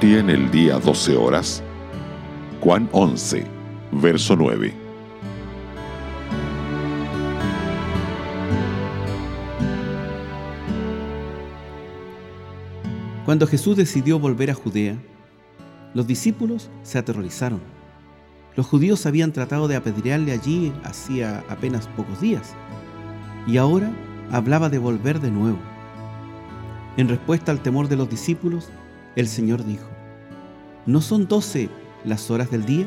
¿Tiene el día 12 horas? Juan 11, verso 9. Cuando Jesús decidió volver a Judea, los discípulos se aterrorizaron. Los judíos habían tratado de apedrearle allí hacía apenas pocos días y ahora hablaba de volver de nuevo. En respuesta al temor de los discípulos, el Señor dijo, ¿no son doce las horas del día?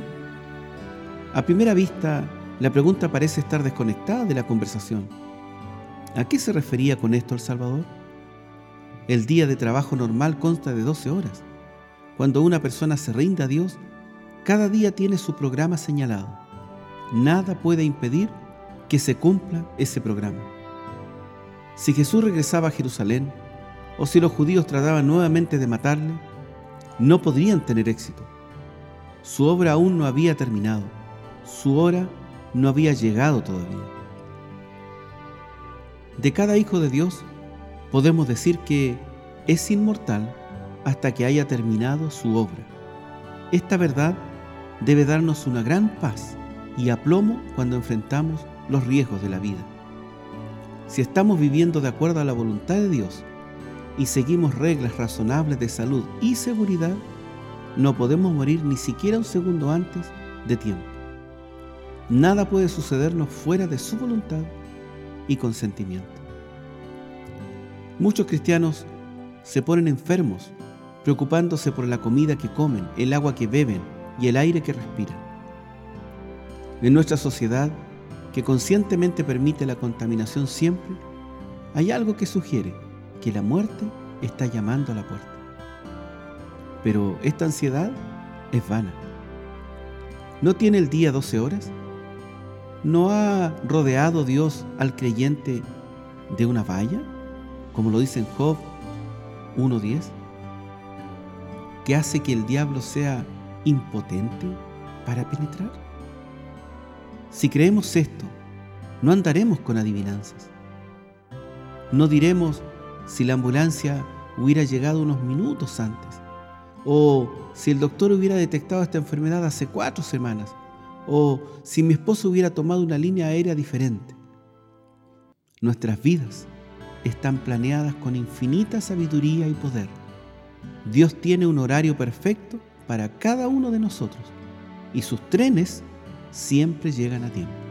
A primera vista, la pregunta parece estar desconectada de la conversación. ¿A qué se refería con esto el Salvador? El día de trabajo normal consta de 12 horas. Cuando una persona se rinde a Dios, cada día tiene su programa señalado. Nada puede impedir que se cumpla ese programa. Si Jesús regresaba a Jerusalén, o si los judíos trataban nuevamente de matarle, no podrían tener éxito. Su obra aún no había terminado, su hora no había llegado todavía. De cada hijo de Dios podemos decir que es inmortal hasta que haya terminado su obra. Esta verdad debe darnos una gran paz y aplomo cuando enfrentamos los riesgos de la vida. Si estamos viviendo de acuerdo a la voluntad de Dios y seguimos reglas razonables de salud y seguridad, no podemos morir ni siquiera un segundo antes de tiempo. Nada puede sucedernos fuera de su voluntad y consentimiento. Muchos cristianos se ponen enfermos preocupándose por la comida que comen, el agua que beben y el aire que respiran. En nuestra sociedad, que conscientemente permite la contaminación siempre, hay algo que sugiere que la muerte está llamando a la puerta. Pero esta ansiedad es vana. ¿No tiene el día 12 horas? ¿No ha rodeado Dios al creyente de una valla, como lo dice en Job 1.10? que hace que el diablo sea impotente para penetrar? Si creemos esto, no andaremos con adivinanzas. No diremos si la ambulancia hubiera llegado unos minutos antes, o si el doctor hubiera detectado esta enfermedad hace cuatro semanas, o si mi esposo hubiera tomado una línea aérea diferente. Nuestras vidas están planeadas con infinita sabiduría y poder. Dios tiene un horario perfecto para cada uno de nosotros y sus trenes siempre llegan a tiempo.